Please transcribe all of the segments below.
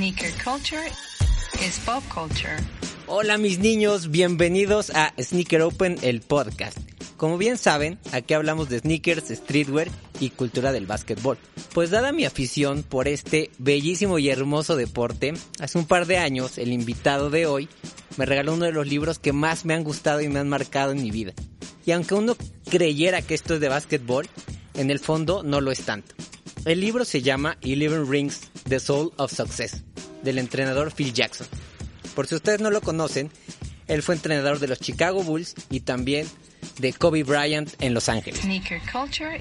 Sneaker culture is pop culture. Hola mis niños, bienvenidos a Sneaker Open, el podcast. Como bien saben, aquí hablamos de sneakers, streetwear y cultura del básquetbol. Pues dada mi afición por este bellísimo y hermoso deporte, hace un par de años el invitado de hoy me regaló uno de los libros que más me han gustado y me han marcado en mi vida. Y aunque uno creyera que esto es de básquetbol, en el fondo no lo es tanto. El libro se llama Eleven Rings, The Soul of Success, del entrenador Phil Jackson. Por si ustedes no lo conocen, él fue entrenador de los Chicago Bulls y también de Kobe Bryant en Los Ángeles. Sneaker culture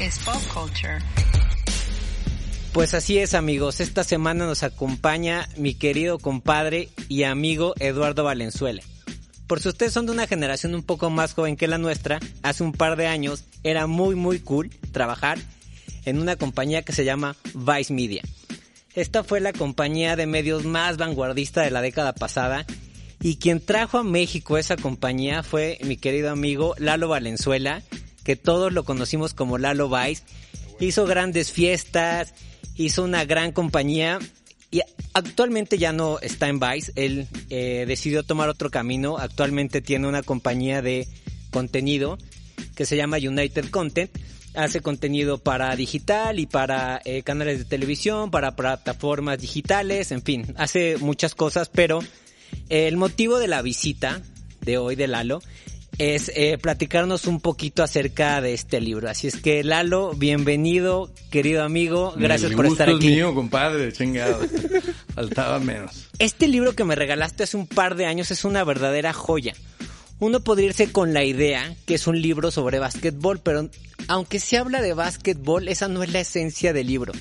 is pop culture. Pues así es amigos, esta semana nos acompaña mi querido compadre y amigo Eduardo Valenzuela. Por si ustedes son de una generación un poco más joven que la nuestra, hace un par de años era muy muy cool trabajar en una compañía que se llama Vice Media. Esta fue la compañía de medios más vanguardista de la década pasada y quien trajo a México esa compañía fue mi querido amigo Lalo Valenzuela, que todos lo conocimos como Lalo Vice. Hizo grandes fiestas, hizo una gran compañía y actualmente ya no está en Vice. Él eh, decidió tomar otro camino. Actualmente tiene una compañía de contenido que se llama United Content. Hace contenido para digital y para eh, canales de televisión, para plataformas digitales, en fin, hace muchas cosas, pero el motivo de la visita de hoy de Lalo es eh, platicarnos un poquito acerca de este libro. Así es que Lalo, bienvenido, querido amigo, gracias El por estar aquí. es mío, compadre, chingado. Faltaba menos. Este libro que me regalaste hace un par de años es una verdadera joya. Uno podría irse con la idea que es un libro sobre básquetbol, pero aunque se habla de básquetbol, esa no es la esencia del libro.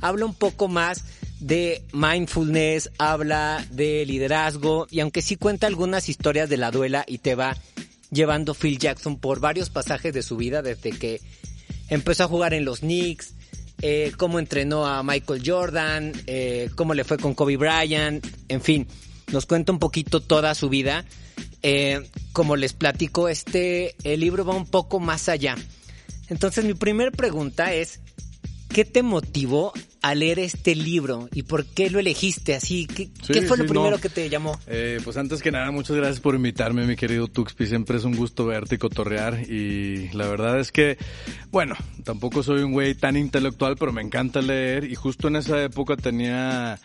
Habla un poco más de mindfulness, habla de liderazgo y aunque sí cuenta algunas historias de la duela y te va llevando Phil Jackson por varios pasajes de su vida desde que empezó a jugar en los Knicks, eh, cómo entrenó a Michael Jordan, eh, cómo le fue con Kobe Bryant, en fin, nos cuenta un poquito toda su vida. Eh, como les platico, este el libro va un poco más allá. Entonces mi primera pregunta es, ¿qué te motivó a leer este libro y por qué lo elegiste así? ¿Qué, Sí, qué fue lo primero no. que te llamó? Eh, pues antes que nada, muchas gracias por invitarme, mi querido Tuxpi. Siempre es un gusto verte y cotorrear. Y la verdad es que, bueno, tampoco soy un güey tan intelectual, pero me encanta leer. Y justo en esa época tenía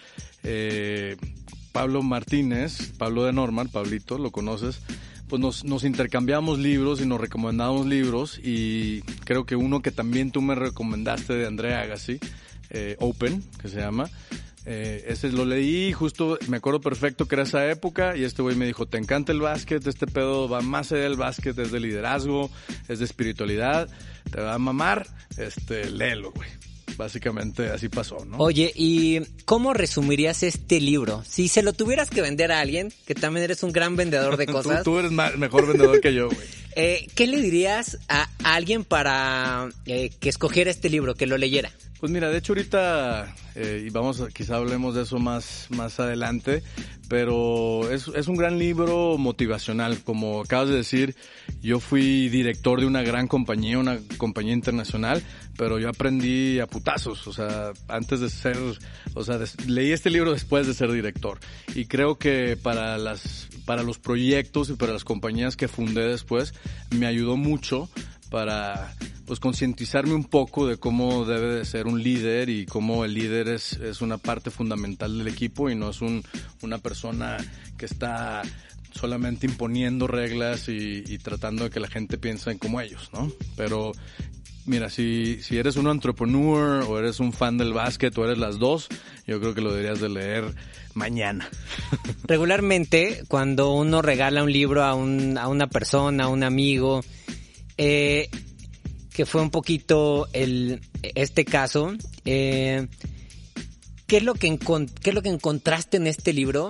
eh, Pablo Martínez, Pablo de Normal, Pablito, lo conoces. Pues nos, nos intercambiamos libros y nos recomendábamos libros. Y creo que uno que también tú me recomendaste de Andrea Agassi, eh, Open, que se llama. Eh, ese lo leí justo me acuerdo perfecto que era esa época y este güey me dijo, te encanta el básquet, este pedo va más allá del básquet, es de liderazgo, es de espiritualidad, te va a mamar, este, léelo, güey. Básicamente así pasó, ¿no? Oye, ¿y cómo resumirías este libro? Si se lo tuvieras que vender a alguien, que también eres un gran vendedor de cosas, tú, eres mejor vendedor que yo, güey. Eh, ¿qué le dirías a alguien para eh, que escogiera este libro, que lo leyera? Pues mira, de hecho ahorita, eh, y vamos quizá hablemos de eso más, más adelante, pero es, es un gran libro motivacional. Como acabas de decir, yo fui director de una gran compañía, una compañía internacional, pero yo aprendí a putazos, o sea, antes de ser, o sea, leí este libro después de ser director. Y creo que para las, para los proyectos y para las compañías que fundé después, me ayudó mucho para pues concientizarme un poco de cómo debe de ser un líder y cómo el líder es, es una parte fundamental del equipo y no es un, una persona que está solamente imponiendo reglas y, tratando de que la gente piense como ellos, ¿no? Pero mira, si, si eres un entrepreneur o eres un fan del básquet o eres las dos, yo creo que lo deberías de leer mañana. Regularmente, cuando uno regala un libro a, un, a una persona, a un amigo, eh, que fue un poquito el, este caso, eh, ¿qué, es lo que ¿qué es lo que encontraste en este libro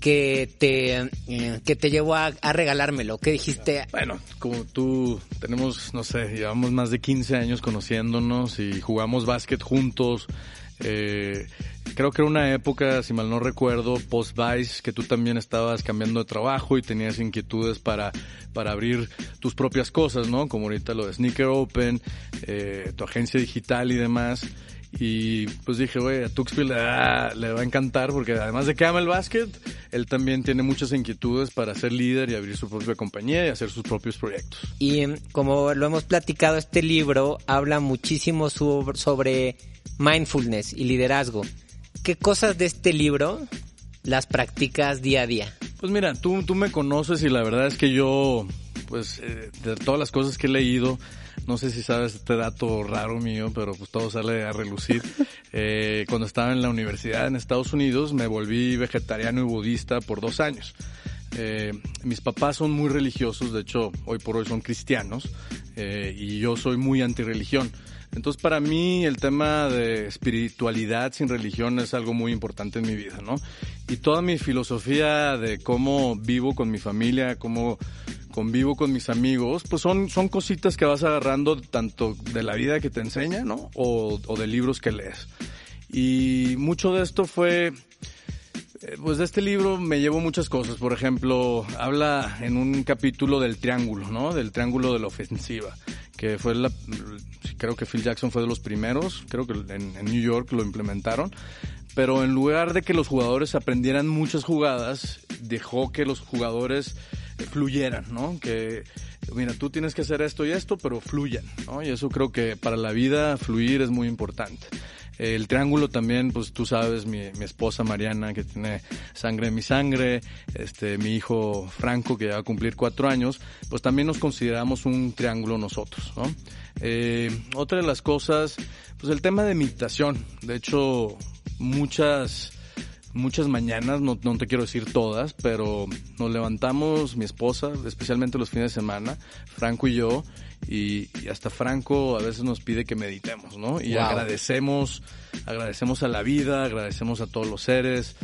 que te, eh, que te llevó a, a regalármelo? ¿Qué dijiste? Bueno, como tú, tenemos, no sé, llevamos más de 15 años conociéndonos y jugamos básquet juntos. Eh, creo que era una época, si mal no recuerdo, post-Vice, que tú también estabas cambiando de trabajo y tenías inquietudes para, para abrir tus propias cosas, ¿no? Como ahorita lo de Sneaker Open, eh, tu agencia digital y demás. Y pues dije, güey, a Tuxville le, va- le va a encantar porque además de que ama el básquet, él también tiene muchas inquietudes para ser líder y abrir su propia compañía y hacer sus propios proyectos. Y em, como lo hemos platicado, este libro habla muchísimo sobre mindfulness y liderazgo. ¿Qué cosas de este libro las practicas día a día? Pues mira, tú, tú me conoces y la verdad es que yo, pues eh, de todas las cosas que he leído, no sé si sabes este dato raro mío, pero pues todo sale a relucir. Eh, cuando estaba en la universidad en Estados Unidos me volví vegetariano y budista por dos años. Eh, mis papás son muy religiosos, de hecho hoy por hoy son cristianos eh, y yo soy muy antirreligión. Entonces para mí el tema de espiritualidad sin religión es algo muy importante en mi vida, ¿no? Y toda mi filosofía de cómo vivo con mi familia, cómo convivo con mis amigos, pues son, son cositas que vas agarrando tanto de la vida que te enseña, ¿no? O, o de libros que lees. Y mucho de esto fue eh, Pues de este libro me llevo muchas cosas. Por ejemplo, habla en un capítulo del triángulo, ¿no? Del triángulo de la ofensiva, que fue la, creo que Phil Jackson fue de los primeros, creo que en, New York lo implementaron. Pero en lugar de que los jugadores aprendieran muchas jugadas, dejó que los jugadores fluyeran, ¿no? Que, mira, tú tienes que hacer esto y esto, pero fluyan, ¿no? Y eso creo que para la vida fluir es muy importante. El triángulo también, pues tú sabes, mi, esposa Mariana, que tiene sangre en mi sangre, este, mi hijo Franco, que va a cumplir cuatro años, pues también nos consideramos un triángulo nosotros, ¿no? Eh, otra de las cosas, pues el tema de meditación. De hecho, muchas, muchas mañanas, no, no te quiero decir todas, pero nos levantamos, mi esposa, especialmente los fines de semana, Franco y yo, y, y hasta Franco a veces nos pide que meditemos, ¿no? Y Wow. agradecemos, agradecemos a la vida, agradecemos a todos los seres.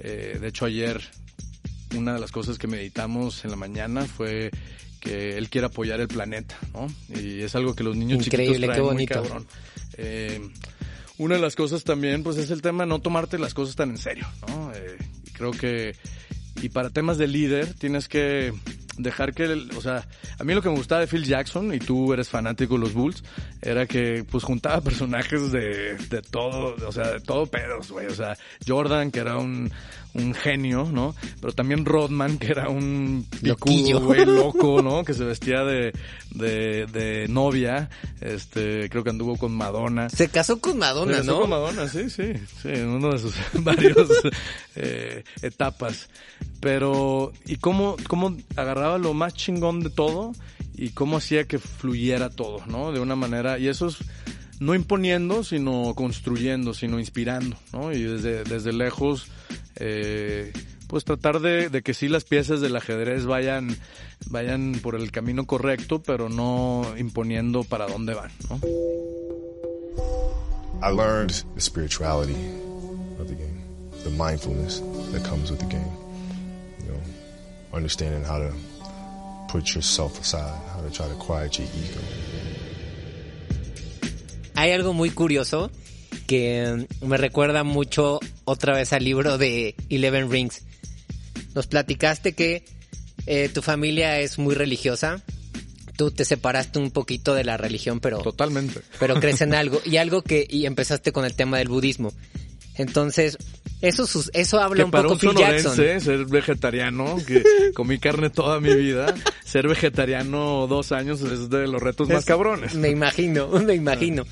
Eh, de hecho, ayer una de las cosas que meditamos en la mañana fue que él quiere apoyar el planeta, ¿no? Y es algo que los niños Increíble, chiquitos traen qué muy bonito. cabrón. Eh, una de las cosas también, pues es el tema de no tomarte las cosas tan en serio, ¿no? Eh, creo que, y para temas de líder, tienes que dejar que, el- o sea, a mí lo que me gustaba de Phil Jackson, y tú eres fanático de los Bulls, era que pues juntaba personajes de, de todo, o sea, de todo pedos, güey, o sea, Jordan, que era un, un genio, ¿no? Pero también Rodman, que era un picudo, güey, loco, ¿no? Que se vestía de, de, de novia, este, creo que anduvo con Madonna. Se casó con Madonna, Regresó ¿no? con Madonna, sí, sí, sí, en uno de sus varios eh, etapas. Pero, ¿y cómo, cómo agarraba lo más chingón de todo y cómo hacía que fluyera todo, ¿no? De una manera, y eso es no imponiendo, sino construyendo, sino inspirando, ¿no? Y desde, lejos, eh, pues tratar de, de que sí las piezas del ajedrez vayan, vayan por el camino correcto, pero no imponiendo para dónde van, ¿no? I learned the spirituality of the game, the mindfulness that comes with the game. You know, understanding how to put yourself aside, how to try to quiet your ego. Hay algo muy curioso que mm, me recuerda mucho otra vez al libro de Eleven Rings. Nos platicaste que eh, tu familia es muy religiosa. Tú te separaste un poquito de la religión, pero Totalmente. pero crees en algo y algo que y empezaste con el tema del budismo. Entonces, eso eso habla que un para poco un Phil Jackson. ser vegetariano, que comí carne toda mi vida, ser vegetariano dos años es de los retos más Es- cabrones. Me imagino, me imagino.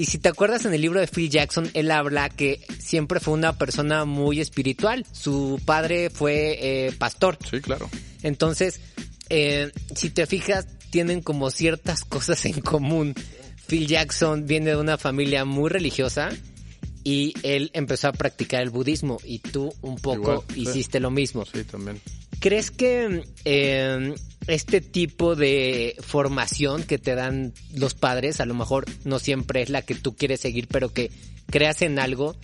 Y si te acuerdas en el libro de Phil Jackson, él habla que siempre fue una persona muy espiritual. Su padre fue eh, pastor. Sí, claro. Entonces, eh, si te fijas, tienen como ciertas cosas en común. Phil Jackson viene de una familia muy religiosa y él empezó a practicar el budismo y tú un poco Igual, sí. hiciste lo mismo. Sí, también. ¿Crees que eh, este tipo de formación que te dan los padres, a lo mejor no siempre es la que tú quieres seguir, pero que creas en algo,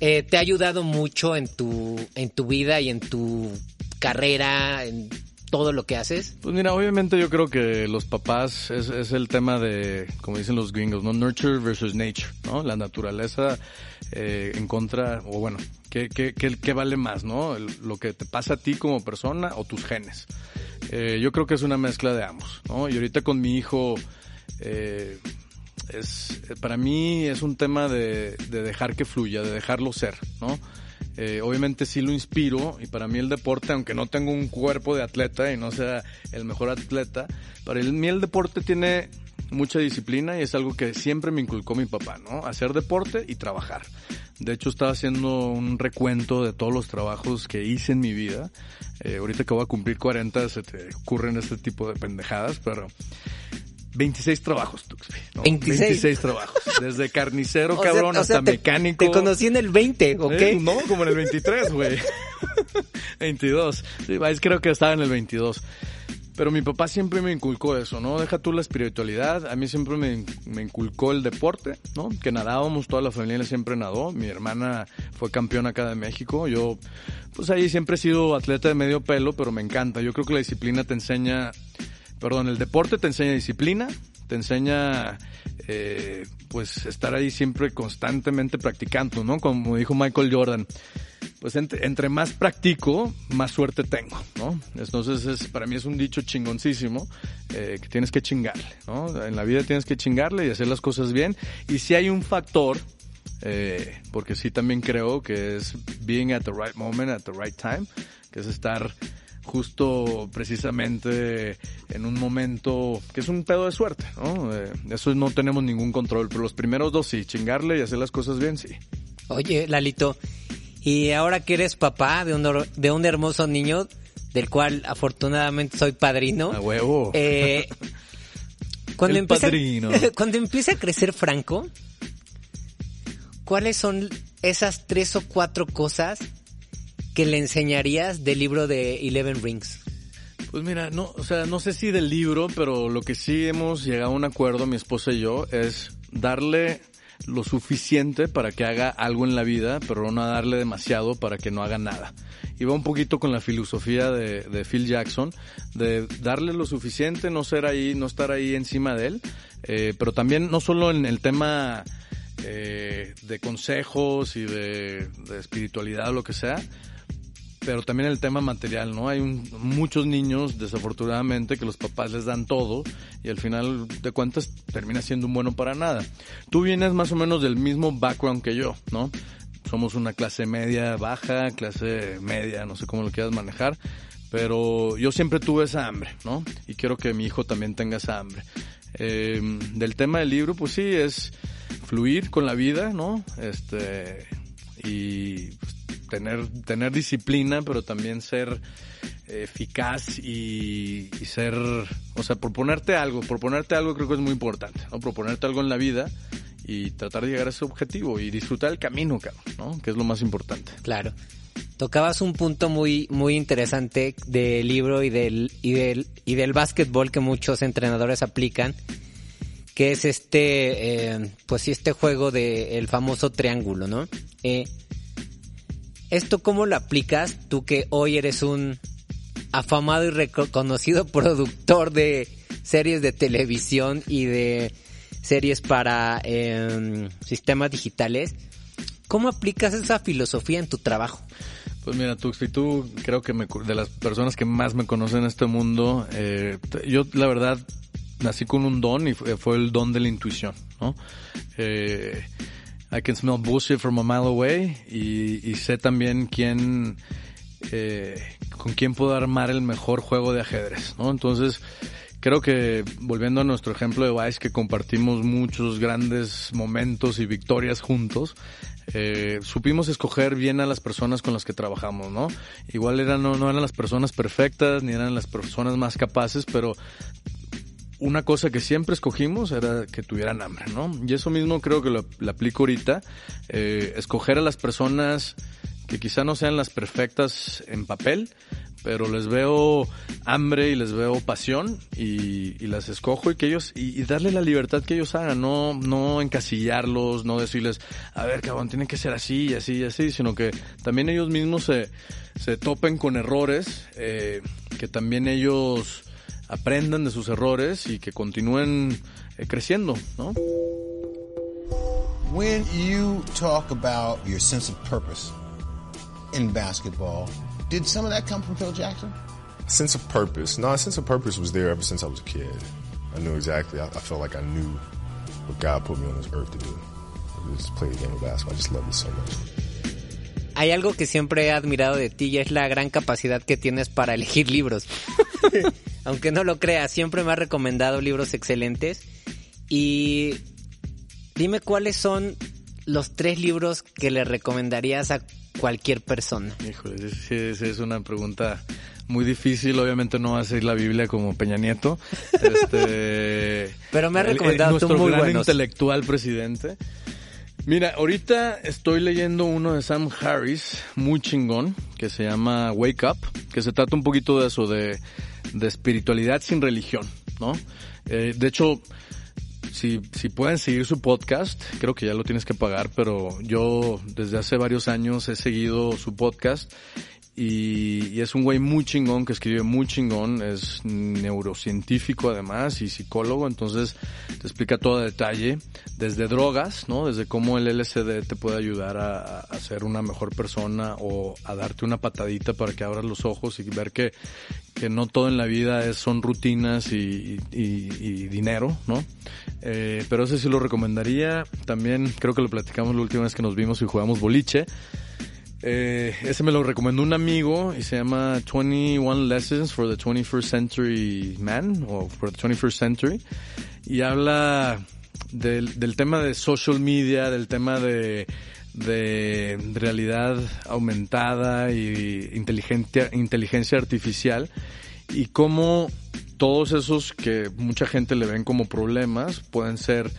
eh, te ha ayudado mucho en tu, en tu vida y en tu carrera, en todo lo que haces? Pues mira, obviamente yo creo que los papás es, el tema de, como dicen los gringos, ¿no? Nurture versus nature, ¿no? La naturaleza eh, en contra, o bueno, ¿qué, qué, qué, vale más, no? Lo que te pasa a ti como persona o tus genes. Eh, yo creo que es una mezcla de ambos, ¿no? Y ahorita con mi hijo, eh, es, para mí es un tema de, de dejar que fluya, de dejarlo ser, ¿no? Eh, obviamente sí lo inspiro y para mí el deporte, aunque no tengo un cuerpo de atleta y no sea el mejor atleta, para mí el deporte tiene mucha disciplina y es algo que siempre me inculcó mi papá, ¿no? Hacer deporte y trabajar. De hecho, estaba haciendo un recuento de todos los trabajos que hice en mi vida. Eh, ahorita que voy a cumplir 40 se te ocurren este tipo de pendejadas, pero 26 trabajos, Tuxby. ¿no? 26. 26 trabajos. Desde carnicero, O sea- cabrón, o sea, hasta te- mecánico. Te conocí en el 20, ¿ok? Eh, no, como en el 23, güey. 22. Sí, creo que estaba en el 22. Pero mi papá siempre me inculcó eso, ¿no? Deja tú la espiritualidad. A mí siempre me, me inculcó el deporte, ¿no? Que nadábamos, toda la familia siempre nadó. Mi hermana fue campeona acá de México. Yo, pues ahí siempre he sido atleta de medio pelo, pero me encanta. Yo creo que la disciplina te enseña, perdón, el deporte te enseña disciplina, te enseña, eh, pues estar ahí siempre constantemente practicando, ¿no? Como dijo Michael Jordan pues entre, más practico, más suerte tengo, ¿no? Entonces es, para mí es un dicho chingoncísimo, eh, que tienes que chingarle, ¿no? En la vida tienes que chingarle y hacer las cosas bien. Y si hay un factor, eh, porque sí también creo que es being at the right moment, at the right time, que es estar justo precisamente en un momento que es un pedo de suerte, ¿no? Eh, eso no tenemos ningún control, pero los primeros dos sí, chingarle y hacer las cosas bien, sí. Oye, Lalito, y ahora que eres papá de un, de un hermoso niño, del cual afortunadamente soy padrino. A huevo. eh, cuando, El empieza, padrino. cuando empieza a crecer Franco, ¿cuáles son esas tres o cuatro cosas que le enseñarías del libro de Eleven Rings? Pues mira, no, o sea, no sé si del libro, pero lo que sí hemos llegado a un acuerdo, mi esposa y yo, es darle lo suficiente para que haga algo en la vida, pero no darle demasiado para que no haga nada. Y va un poquito con la filosofía de, de Phil Jackson, de darle lo suficiente, no ser ahí, no estar ahí encima de él, eh, pero también no solo en el tema eh, de consejos y de, de espiritualidad o lo que sea, pero también el tema material, ¿no? Hay un- muchos niños, desafortunadamente, que los papás les dan todo y al final de cuentas termina siendo un bueno para nada. Tú vienes más o menos del mismo background que yo, ¿no? Somos una clase media baja, clase media, no sé cómo lo quieras manejar, pero yo siempre tuve esa hambre, ¿no? Y quiero que mi hijo también tenga esa hambre. Eh, del tema del libro, pues sí, es fluir con la vida, ¿no? Este, y pues, tener, tener disciplina, pero también ser eficaz y, ser, o sea, proponerte algo, proponerte algo creo que es muy importante, ¿no? Proponerte algo en la vida y tratar de llegar a ese objetivo y disfrutar el camino, ¿no? Que es lo más importante. Claro. Tocabas un punto muy, muy interesante del libro y del, y del, y del básquetbol que muchos entrenadores aplican, que es este, eh, pues sí, este juego de el famoso triángulo, ¿no? Eh, ¿Esto cómo lo aplicas tú que hoy eres un afamado y reconocido productor de series de televisión y de series para eh, sistemas digitales? ¿Cómo aplicas esa filosofía en tu trabajo? Pues mira, Tuxi, tú creo que me, de las personas que más me conocen en este mundo, eh, yo la verdad nací con un don y fue el don de la intuición, ¿no? Eh, I can smell bullshit from a mile away y, y sé también quién, eh, con quién puedo armar el mejor juego de ajedrez, ¿no? Entonces, creo que volviendo a nuestro ejemplo de Vice, que compartimos muchos grandes momentos y victorias juntos, eh, supimos escoger bien a las personas con las que trabajamos, ¿no? Igual eran, no, no eran las personas perfectas, ni eran las personas más capaces, pero una cosa que siempre escogimos era que tuvieran hambre, ¿no? Y eso mismo creo que lo, aplico ahorita, eh, escoger a las personas que quizá no sean las perfectas en papel, pero les veo hambre y les veo pasión y, y las escojo y que ellos, y, y darle la libertad que ellos hagan, no, no encasillarlos, no decirles, a ver cabrón, tienen que ser así y así y así, sino que también ellos mismos se, se topen con errores, eh, que también ellos aprendan de sus errores y que continúen eh, creciendo, ¿no? When you talk about your sense of purpose in basketball, did some of that come from Phil Jackson? Sense of purpose. No, a sense of purpose was there ever since I was a kid. I knew exactly. I, I felt like I knew what God put me on this earth to do. Just play the game of basketball. I just love it so much. Hay algo que siempre he admirado de ti y es la gran capacidad que tienes para elegir libros. Aunque no lo creas, siempre me has recomendado libros excelentes. Y dime cuáles son los tres libros que le recomendarías a cualquier persona. Híjole, sí, es una pregunta muy difícil. Obviamente no va a ser la Biblia como Peña Nieto. Este, Pero me ha recomendado el, tú nuestro muy gran buenos. intelectual presidente. Mira, ahorita estoy leyendo uno de Sam Harris, muy chingón, que se llama Wake Up, que se trata un poquito de eso, de, de espiritualidad sin religión, ¿no? Eh, de hecho, si, si pueden seguir su podcast, creo que ya lo tienes que pagar, pero yo desde hace varios años he seguido su podcast y, es un güey muy chingón que escribe muy chingón, es neurocientífico además y psicólogo, entonces te explica todo a detalle, desde drogas, ¿no? Desde cómo el LSD te puede ayudar a, ser una mejor persona o a darte una patadita para que abras los ojos y ver que, que no todo en la vida es, son rutinas y, y- y- y dinero, ¿no? Eh, pero ese sí lo recomendaría. También creo que lo platicamos la última vez que nos vimos y jugamos boliche. Eh, ese me lo recomendó un amigo y se llama 21 Lessons for the 21st Century Man o for the 21st Century y habla del, tema de social media, del tema de, de realidad aumentada y inteligencia, inteligencia artificial y cómo todos esos que mucha gente le ven como problemas pueden ser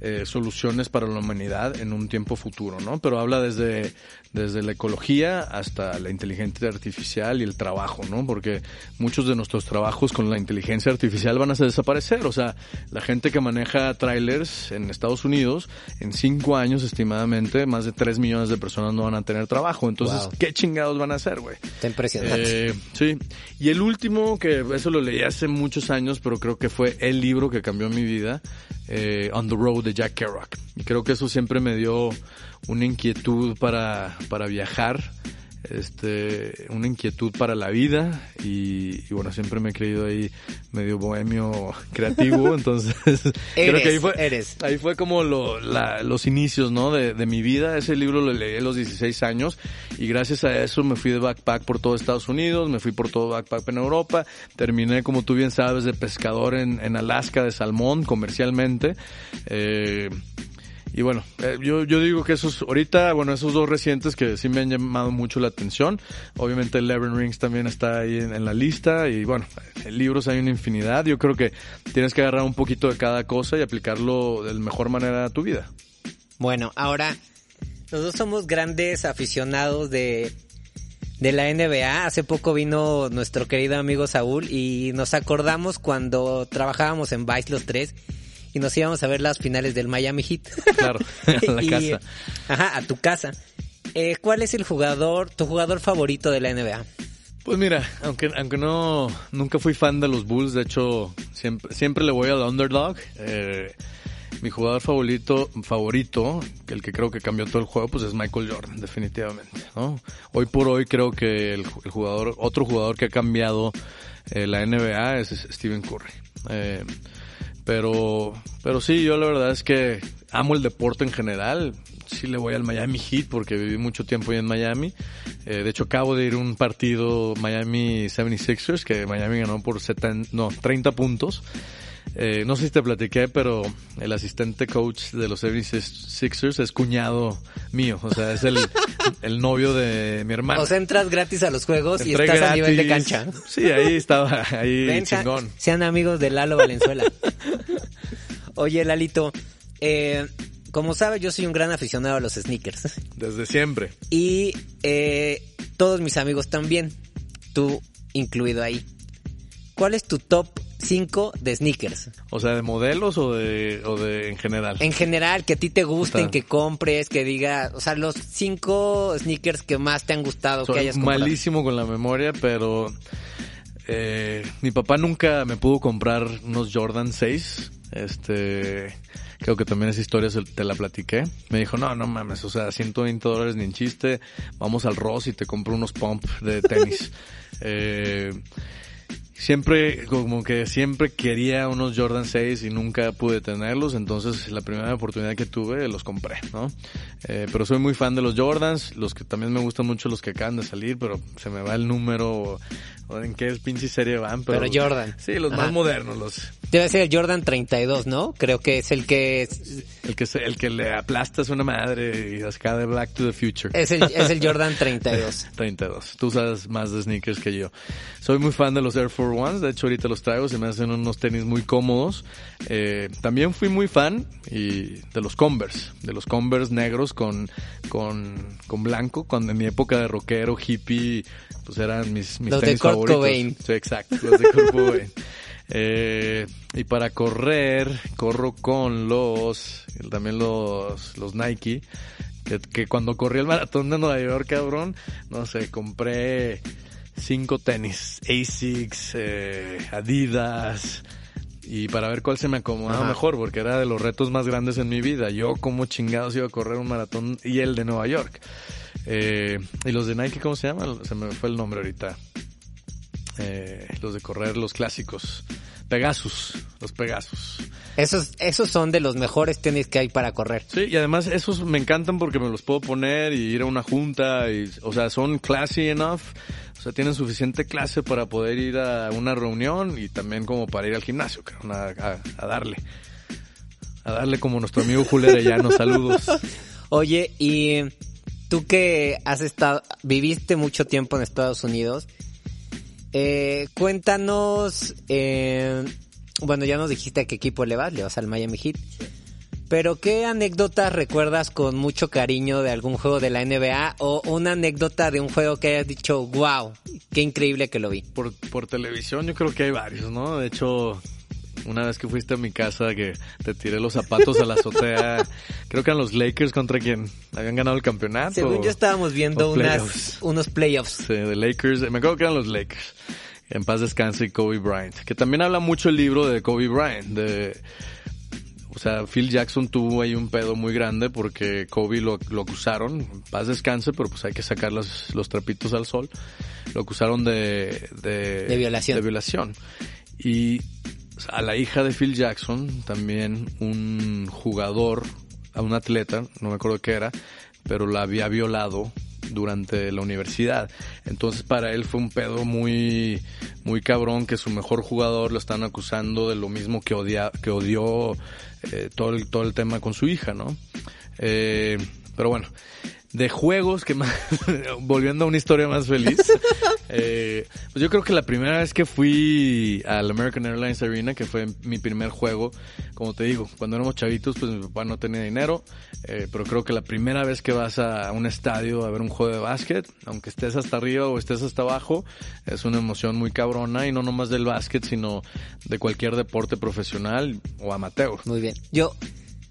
eh, soluciones para la humanidad en un tiempo futuro, ¿no? Pero habla desde, desde la ecología hasta la inteligencia artificial y el trabajo, ¿no? Porque muchos de nuestros trabajos con la inteligencia artificial van a desaparecer. O sea, la gente que maneja trailers en Estados Unidos, en cinco años estimadamente, más de tres millones de personas no van a tener trabajo. Entonces, Wow. ¿qué chingados van a hacer, güey? Está impresionante. Eh, sí. Y el último, que eso lo leí hace muchos años, pero creo que fue el libro que cambió mi vida, eh, On the Road de Jack Kerouac. Y creo que eso siempre me dio una inquietud para, para viajar, este, una inquietud para la vida y, y bueno, siempre me he creído ahí medio bohemio creativo, entonces creo que ahí fue, eres. ahí fue como lo- la- los inicios, ¿no? De, de mi vida. Ese libro lo leí a los 16 años y gracias a eso me fui de backpack por todo Estados Unidos, me fui por todo backpack en Europa, terminé, como tú bien sabes, de pescador en, en Alaska de salmón comercialmente. Eh, y bueno, eh, yo, yo digo que esos, ahorita, bueno, esos dos recientes que sí me han llamado mucho la atención. Obviamente Eleven Rings también está ahí en, la lista y bueno, en libros hay una infinidad. Yo creo que tienes que agarrar un poquito de cada cosa y aplicarlo de la mejor manera a tu vida. Bueno, ahora, los dos somos grandes aficionados de, de la NBA. Hace poco vino nuestro querido amigo Saúl y nos acordamos cuando trabajábamos en Vice los tres y nos íbamos a ver las finales del Miami Heat. Claro, a la Y, casa. Ajá, a tu casa. Eh, ¿Cuál es el jugador, tu jugador favorito de la NBA? Pues mira, aunque, aunque no, nunca fui fan de los Bulls, de hecho, siempre, siempre le voy al underdog. Eh, mi jugador favorito, favorito, el que creo que cambió todo el juego, pues es Michael Jordan, definitivamente, ¿no? Hoy por hoy creo que el, el jugador, otro jugador que ha cambiado eh, la NBA es Stephen Curry. Eh, pero, pero sí, yo la verdad es que amo el deporte en general. Sí le voy al Miami Heat porque viví mucho tiempo ahí en Miami. Eh, de hecho, acabo de ir a un partido Miami 76ers que Miami ganó por 70, no, 30 puntos. Eh, no sé si te platiqué, pero el asistente coach de los 76ers es cuñado mío. O sea, es el, el novio de mi hermano. O sea, entras gratis a los juegos y estás a nivel de cancha. Sí, ahí estaba, ahí Ven, chingón. Sean amigos de Lalo Valenzuela. Oye, Lalito, eh, como sabes, yo soy un gran aficionado a los sneakers. Desde siempre. Y eh, todos mis amigos también. Tú incluido ahí. ¿Cuál es tu top 5 de sneakers? O sea, de modelos o de, o de en general. En general, que a ti te gusten, Está. que compres, que diga, o sea, los 5 sneakers que más te han gustado, que hayas comprado. malísimo con la memoria, pero eh, mi papá nunca me pudo comprar unos Jordan 6. Este, creo que también esa historia se- te la platiqué. Me dijo, no, no mames, o sea, 120 dólares ni en chiste, vamos al Ross y te compro unos pump de tenis. eh, siempre, como que siempre quería unos Jordan 6 y nunca pude tenerlos, entonces la primera oportunidad que tuve los compré, ¿no? Eh, pero soy muy fan de los Jordans, los que también me gustan mucho los que acaban de salir, pero se me va el número o en qué pinche serie van, pero, Pero Jordan. Sí, los Ajá. más modernos, los Debe ser el Jordan 32, ¿no? Creo que es el que es, el que el que le aplastas una madre y acá de Back to the Future. es el, es el Jordan 32. 32. Tú sabes más de sneakers que yo. Soy muy fan de los Air Force Ones. De hecho, ahorita los traigo. Se me hacen unos tenis muy cómodos. Eh, también fui muy fan y de los Converse. De los Converse negros con, con, con blanco. Cuando en mi época de rockero, hippie, pues eran mis, mis Los de tenis Kurt favoritos. Cobain. Sí, exacto. Los de Kurt Cobain. Eh, y para correr, corro con los, también los, los Nike. Que, que cuando corrí el maratón de Nueva York, cabrón, no sé, compré cinco tenis, Asics, eh, Adidas, y para ver cuál se me acomodaba Ajá. mejor, porque era de los retos más grandes en mi vida. Yo como chingados iba a correr un maratón y el de Nueva York. Eh, y los de Nike, ¿cómo se llaman? Se me fue el nombre ahorita. Eh, los de correr, los clásicos. Pegasus, los Pegasus. Esos, esos son de los mejores tenis que hay para correr. Sí, y además esos me encantan porque me los puedo poner y ir a una junta y, o sea, son classy enough, o sea, tienen suficiente clase para poder ir a una reunión y también como para ir al gimnasio, a- a darle. A darle como nuestro amigo Julio Arellano, saludos. Oye, y tú que has estado, viviste mucho tiempo en Estados Unidos, eh, cuéntanos, eh, bueno, ya nos dijiste a qué equipo le vas, le vas al Miami Heat, pero ¿qué anécdotas recuerdas con mucho cariño de algún juego de la NBA o una anécdota de un juego que hayas dicho, wow, qué increíble que lo vi? Por, por televisión yo creo que hay varios, ¿no? De hecho, una vez que fuiste a mi casa que te tiré los zapatos a la azotea, creo que eran los Lakers contra quien habían ganado el campeonato. Según yo estábamos viendo unas, playoffs. unos playoffs. Sí, de Lakers. Me acuerdo que eran los Lakers. En paz descanse y Kobe Bryant. Que también habla mucho el libro de Kobe Bryant. De, o sea, Phil Jackson tuvo ahí un pedo muy grande porque Kobe lo, lo acusaron. En paz descanse, pero pues hay que sacar los, los trapitos al sol. Lo acusaron de, de, De violación. de violación. Y a la hija de Phil Jackson, también un jugador, a un atleta, no me acuerdo qué era, pero la había violado durante la universidad. Entonces para él fue un pedo muy, muy cabrón que su mejor jugador lo están acusando de lo mismo que odia, que odió eh, todo el, todo el tema con su hija, ¿no? Eh, pero bueno, de juegos que más, volviendo a una historia más feliz, eh, pues yo creo que la primera vez que fui al American Airlines Arena, que fue mi primer juego, como te digo, cuando éramos chavitos, pues mi papá no tenía dinero, eh, pero creo que la primera vez que vas a un estadio a ver un juego de básquet, aunque estés hasta arriba o estés hasta abajo, es una emoción muy cabrona y no nomás del básquet, sino de cualquier deporte profesional o amateur. Muy bien. Yo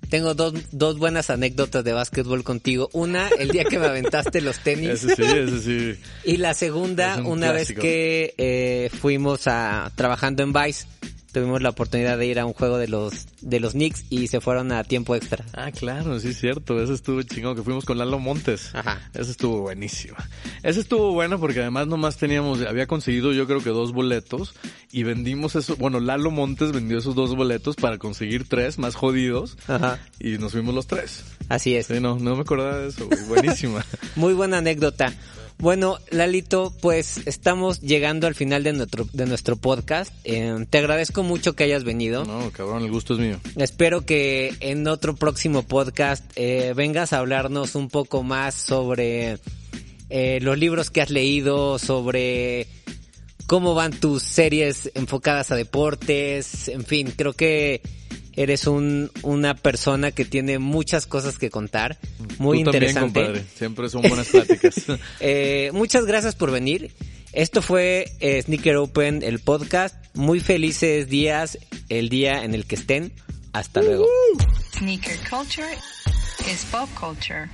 tengo dos, dos buenas anécdotas de básquetbol contigo. Una, el día que me aventaste los tenis. Ese sí, ese sí. Y la segunda, un una clásico. vez que eh, fuimos a trabajando en Vice, tuvimos la oportunidad de ir a un juego de los de los Knicks y se fueron a tiempo extra. Ah, claro, sí es cierto. Ese estuvo chingón, que fuimos con Lalo Montes. Ajá. Ese estuvo buenísimo. Ese estuvo bueno porque además nomás teníamos, había conseguido yo creo que dos boletos y vendimos eso. Bueno, Lalo Montes vendió esos dos boletos para conseguir tres más jodidos Ajá. y nos fuimos los tres. Así es. Sí, no, no me acordaba de eso. Buenísima. Muy buena anécdota. Bueno, Lalito, pues estamos llegando al final de nuestro, de nuestro podcast. Eh, te agradezco mucho que hayas venido. No, cabrón, el gusto es mío. Espero que en otro próximo podcast eh, vengas a hablarnos un poco más sobre eh, los libros que has leído, sobre cómo van tus series enfocadas a deportes, en fin, creo que eres un, una persona que tiene muchas cosas que contar, muy Tú también, interesante. compadre. Siempre son buenas pláticas. Eh, muchas gracias por venir. Esto fue eh, Sneaker Open, el podcast. Muy felices días, el día en el que estén. Hasta luego. Sneaker culture is pop culture.